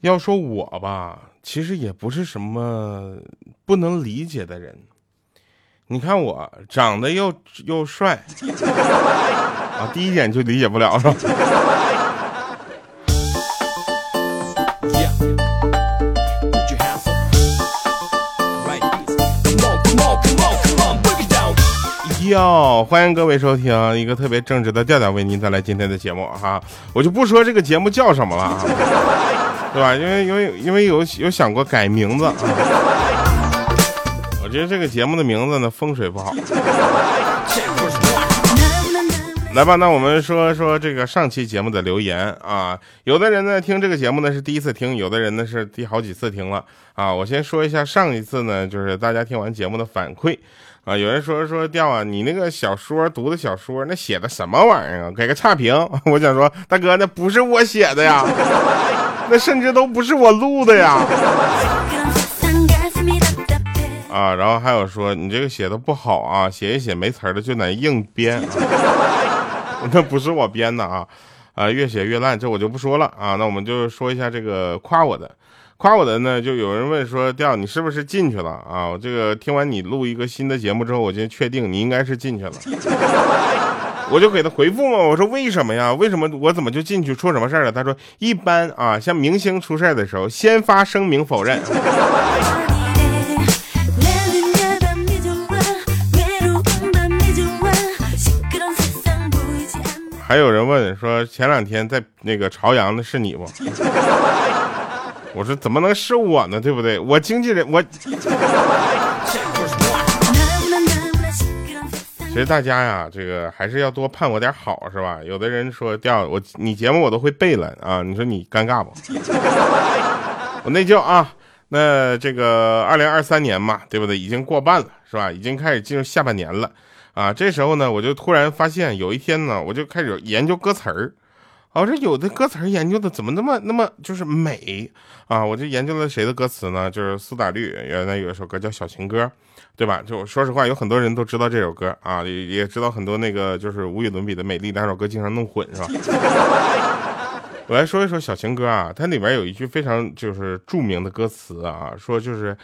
要说我吧，其实也不是什么不能理解的人。你看我长得又又帅。啊，第一点就理解不了是吧？哟，欢迎各位收听一个特别正直的调调为您带来今天的节目哈，我就不说这个节目叫什么了，对吧？因为因为因为有有想过改名字啊。我觉得这个节目的名字呢风水不好。来吧，那我们说说这个上期节目的留言啊。有的人呢听这个节目呢是第一次听，有的人呢是第好几次听了啊。我先说一下上一次呢，就是大家听完节目的反馈啊。有人说说调啊，你那个小说读的小说那写的什么玩意儿啊？给个差评。我想说，大哥，那不是我写的呀，那甚至都不是我录的呀。啊，然后还有说你这个写的不好啊，写一写没词儿的就得硬编，那不是我编的啊，啊，越写越烂，这我就不说了啊。那我们就说一下这个夸我的，夸我的呢，就有人问说调你是不是进去了啊？我这个听完你录一个新的节目之后，我就确定你应该是进去了，我就给他回复嘛，我说为什么呀？为什么我怎么就进去出什么事儿了？他说一般啊，像明星出事的时候，先发声明否认。还有人问说，前两天在那个朝阳的是你不？我说怎么能是我呢？对不对？我经纪人我。其实大家呀，这个还是要多盼我点好，是吧？有的人说掉我，你节目我都会背了啊。你说你尴尬不？我内疚啊。那这个二零二三年嘛，对不对？已经过半了，是吧？已经开始进入下半年了。啊，这时候呢，我就突然发现，有一天呢，我就开始研究歌词儿。我说有的歌词研究的怎么那么那么就是美啊？我就研究了谁的歌词呢？就是苏打绿原来有一首歌叫《小情歌》，对吧？就说实话，有很多人都知道这首歌啊，也也知道很多那个就是无与伦比的美丽两首歌经常弄混，是吧？我来说一说《小情歌》啊，它里面有一句非常就是著名的歌词啊，说就是。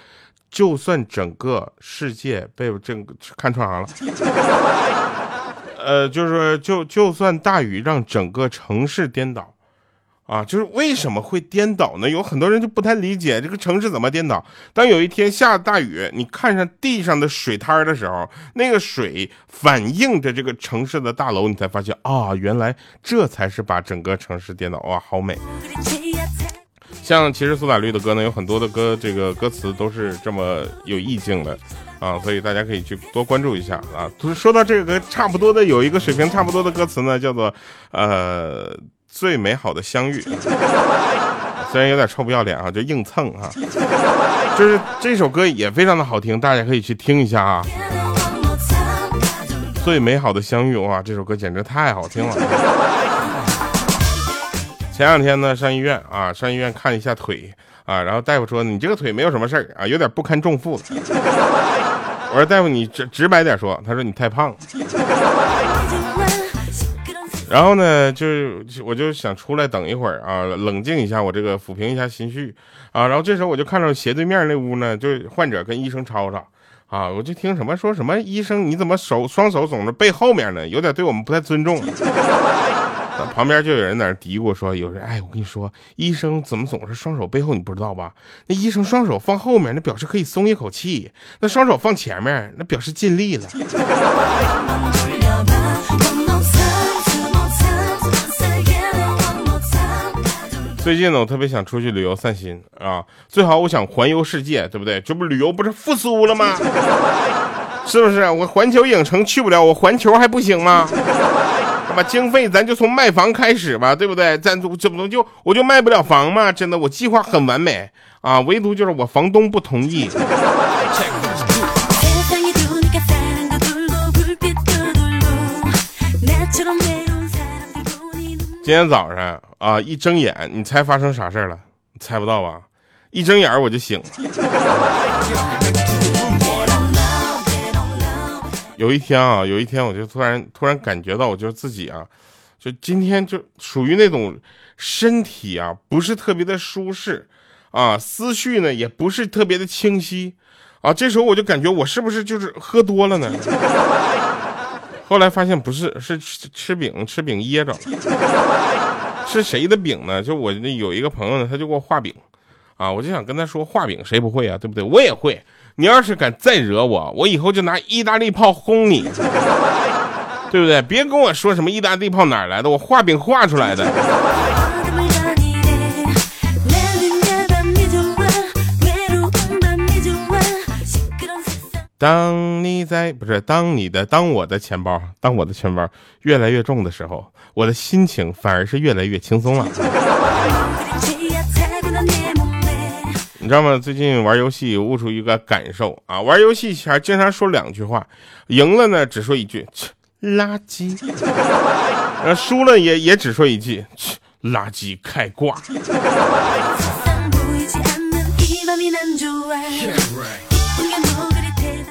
就算整个世界被这看串行了，呃，就是就就算大雨让整个城市颠倒，啊，就是为什么会颠倒呢？有很多人就不太理解这个城市怎么颠倒。当有一天下大雨，你看上地上的水滩的时候，那个水反映着这个城市的大楼，你才发现啊，原来这才是把整个城市颠倒哇，好美。像其实苏打绿的歌呢，有很多的歌，这个歌词都是这么有意境的啊，所以大家可以去多关注一下啊。说到这个差不多的，有一个水平差不多的歌词呢，叫做呃最美好的相遇，虽然有点臭不要脸啊，就硬蹭啊，就是这首歌也非常的好听，大家可以去听一下啊。最美好的相遇哇，这首歌简直太好听了。前两天呢，上医院啊，上医院看一下腿啊，然后大夫说你这个腿没有什么事儿啊，有点不堪重负。我说大夫你直直白点说，他说你太胖了。然后呢，就我就想出来等一会儿啊，冷静一下，我这个抚平一下心绪啊。然后这时候我就看到斜对面那屋呢，就患者跟医生吵吵啊，我就听什么说什么医生你怎么手双手总是背后面呢？有点对我们不太尊重。旁边就有人在那嘀咕说：“有人哎，我跟你说，医生怎么总是双手背后？你不知道吧？那医生双手放后面，那表示可以松一口气；那双手放前面，那表示尽力了。”最近呢，我特别想出去旅游散心啊，最好我想环游世界，对不对？这不旅游不是复苏了吗？是不是？我环球影城去不了，我环球还不行吗？把经费咱就从卖房开始吧，对不对？咱怎么就我就卖不了房嘛？真的，我计划很完美啊，唯独就是我房东不同意。今天早上啊，一睁眼，你猜发生啥事了？猜不到吧？一睁眼我就醒了。有一天啊，有一天我就突然突然感觉到，我就自己啊，就今天就属于那种身体啊不是特别的舒适啊，思绪呢也不是特别的清晰啊。这时候我就感觉我是不是就是喝多了呢？后来发现不是，是吃吃饼吃饼噎着了。是谁的饼呢？就我那有一个朋友呢，他就给我画饼啊，我就想跟他说画饼谁不会啊，对不对？我也会。你要是敢再惹我，我以后就拿意大利炮轰你，对不对？别跟我说什么意大利炮哪来的，我画饼画出来的。当你在不是当你的当我的钱包当我的钱包越来越重的时候，我的心情反而是越来越轻松了。你知道吗？最近玩游戏悟出一个感受啊，玩游戏前经常说两句话，赢了呢只说一句垃圾，然后输了也也只说一句垃圾开挂。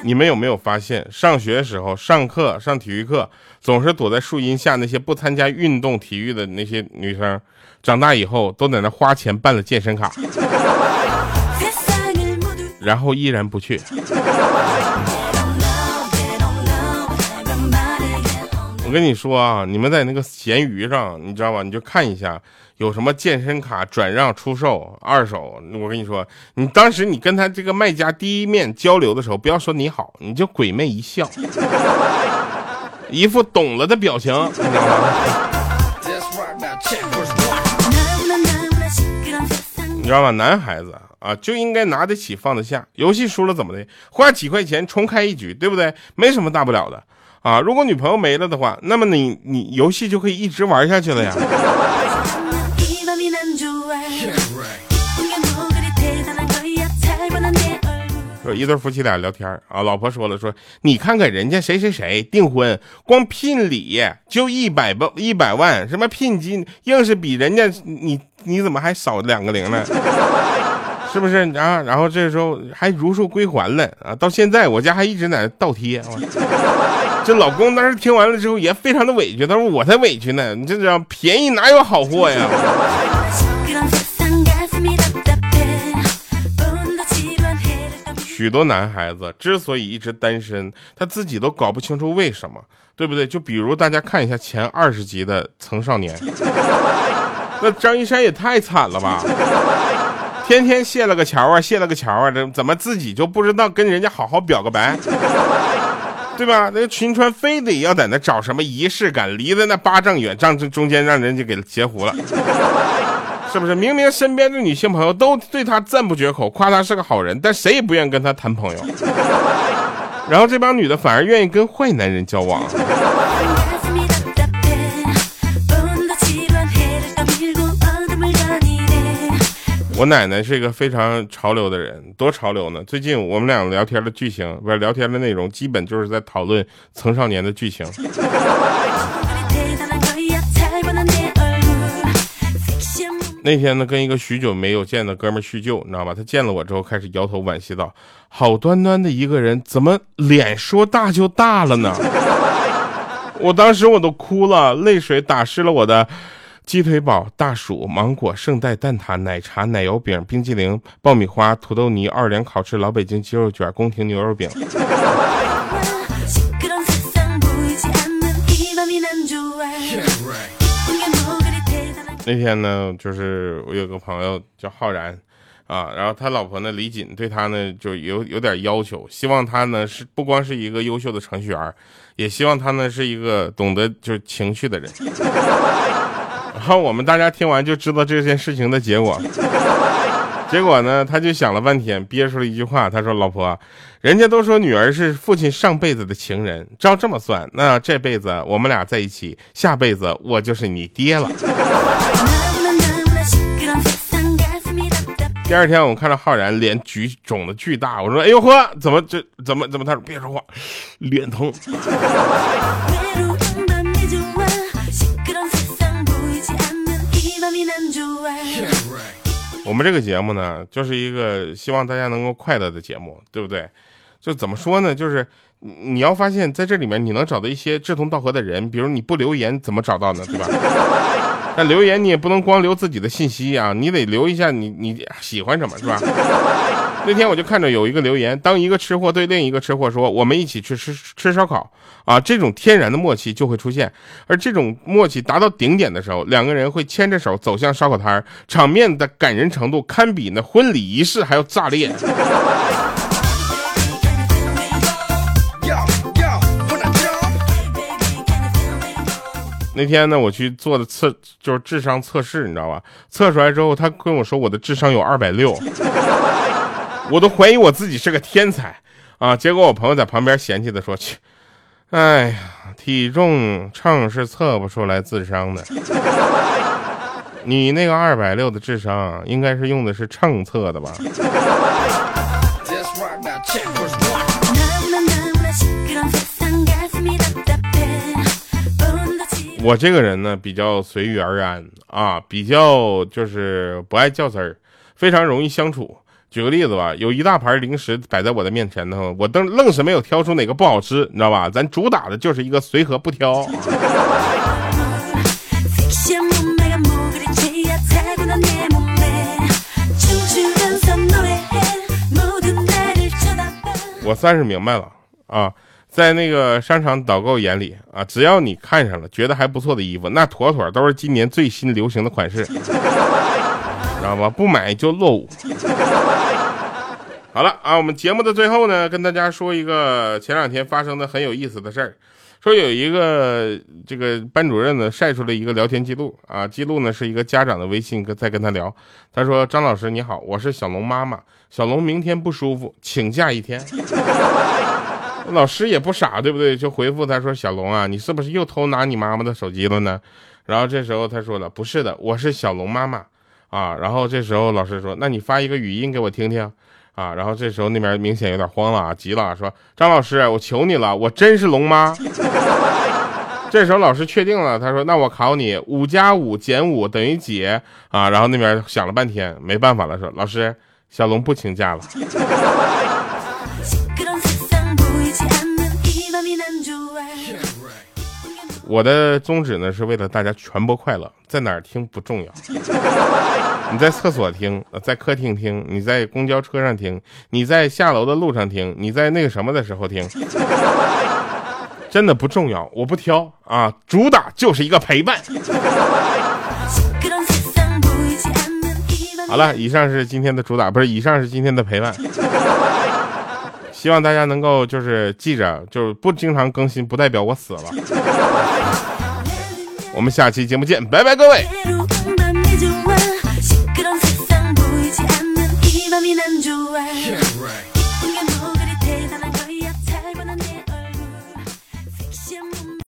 你们有没有发现，上学的时候上课上体育课，总是躲在树荫下那些不参加运动体育的那些女生，长大以后都在那花钱办了健身卡，然后依然不去。我跟你说啊，你们在那个闲鱼上，你知道吧？你就看一下。有什么健身卡转让出售二手？我跟你说，你当时你跟他这个卖家第一面交流的时候，不要说你好，你就鬼魅一笑，一副懂了的表情，你知道吗？你知道吗？男孩子啊，就应该拿得起放得下。游戏输了怎么的？花几块钱重开一局，对不对？没什么大不了的啊。如果女朋友没了的话，那么你你游戏就可以一直玩下去了呀。说一对夫妻俩聊天啊，老婆说了说，你看看人家谁谁谁订婚，光聘礼就一百万一百万，什么聘金硬是比人家你你怎么还少两个零呢？是不是然后？然后这时候还如数归还了啊！到现在我家还一直在那倒贴。这老公当时听完了之后也非常的委屈，他说我才委屈呢，你这叫便宜哪有好货呀？许多男孩子之所以一直单身，他自己都搞不清楚为什么，对不对？就比如大家看一下前二十集的《曾少年》，那张一山也太惨了吧！天天谢了个桥啊，谢了个桥啊，这怎么自己就不知道跟人家好好表个白，对吧？那个秦川非得要在那找什么仪式感，离的那八丈远，丈中间让人家给截胡了。是不是明明身边的女性朋友都对他赞不绝口，夸他是个好人，但谁也不愿意跟他谈朋友。然后这帮女的反而愿意跟坏男人交往。我奶奶是一个非常潮流的人，多潮流呢！最近我们俩聊天的剧情，不是聊天的内容，基本就是在讨论《曾少年》的剧情。那天呢，跟一个许久没有见的哥们叙旧，你知道吧？他见了我之后，开始摇头惋惜道：“好端端的一个人，怎么脸说大就大了呢？” 我当时我都哭了，泪水打湿了我的鸡腿堡、大薯、芒果、圣代、蛋挞、奶茶、奶油饼、冰激凌、爆米花、土豆泥、奥尔良烤翅、老北京鸡肉卷、宫廷牛肉饼。那天呢，就是我有个朋友叫浩然，啊，然后他老婆呢李锦对他呢就有有点要求，希望他呢是不光是一个优秀的程序员，也希望他呢是一个懂得就是情绪的人。然后我们大家听完就知道这件事情的结果。结果呢，他就想了半天，憋出了一句话，他说：“老婆，人家都说女儿是父亲上辈子的情人，照这么算，那这辈子我们俩在一起，下辈子我就是你爹了。”第二天，我看到浩然脸举肿的巨大，我说：“哎呦呵，怎么这怎么怎么？”他说：“别说话，脸疼。”们这个节目呢，就是一个希望大家能够快乐的节目，对不对？就怎么说呢？就是你要发现在这里面，你能找到一些志同道合的人，比如你不留言怎么找到呢？对吧？那留言你也不能光留自己的信息啊，你得留一下你你喜欢什么，是吧？那天我就看着有一个留言，当一个吃货对另一个吃货说：“我们一起去吃吃烧烤啊！”这种天然的默契就会出现，而这种默契达到顶点的时候，两个人会牵着手走向烧烤摊场面的感人程度堪比那婚礼仪式还要炸裂。那天呢，我去做的测就是智商测试，你知道吧？测出来之后，他跟我说我的智商有二百六，我都怀疑我自己是个天才啊！结果我朋友在旁边嫌弃的说：“去，哎呀，体重秤是测不出来智商的，你那个二百六的智商应该是用的是秤测的吧？”我这个人呢，比较随遇而安啊，比较就是不爱较真儿，非常容易相处。举个例子吧，有一大盘零食摆在我的面前呢，我瞪愣是没有挑出哪个不好吃，你知道吧？咱主打的就是一个随和不挑。我算是明白了啊。在那个商场导购眼里啊，只要你看上了觉得还不错的衣服，那妥妥都是今年最新流行的款式，知道吧？不买就落伍。好了啊，我们节目的最后呢，跟大家说一个前两天发生的很有意思的事儿。说有一个这个班主任呢晒出了一个聊天记录啊，记录呢是一个家长的微信跟在跟他聊。他说：“张老师你好，我是小龙妈妈，小龙明天不舒服，请假一天。”老师也不傻，对不对？就回复他说：“小龙啊，你是不是又偷拿你妈妈的手机了呢？”然后这时候他说了：“不是的，我是小龙妈妈啊。”然后这时候老师说：“那你发一个语音给我听听啊。”然后这时候那边明显有点慌了啊，急了，说：“张老师，我求你了，我真是龙妈。”这时候老师确定了，他说：“那我考你，五加五减五等于几啊？”然后那边想了半天，没办法了，说：“老师，小龙不请假了。”我的宗旨呢，是为了大家传播快乐，在哪儿听不重要。你在厕所听，在客厅听，你在公交车上听，你在下楼的路上听，你在那个什么的时候听，真的不重要，我不挑啊，主打就是一个陪伴。好了，以上是今天的主打，不是，以上是今天的陪伴。希望大家能够就是记着，就是不经常更新，不代表我死了。我们下期节目见，拜拜，各位。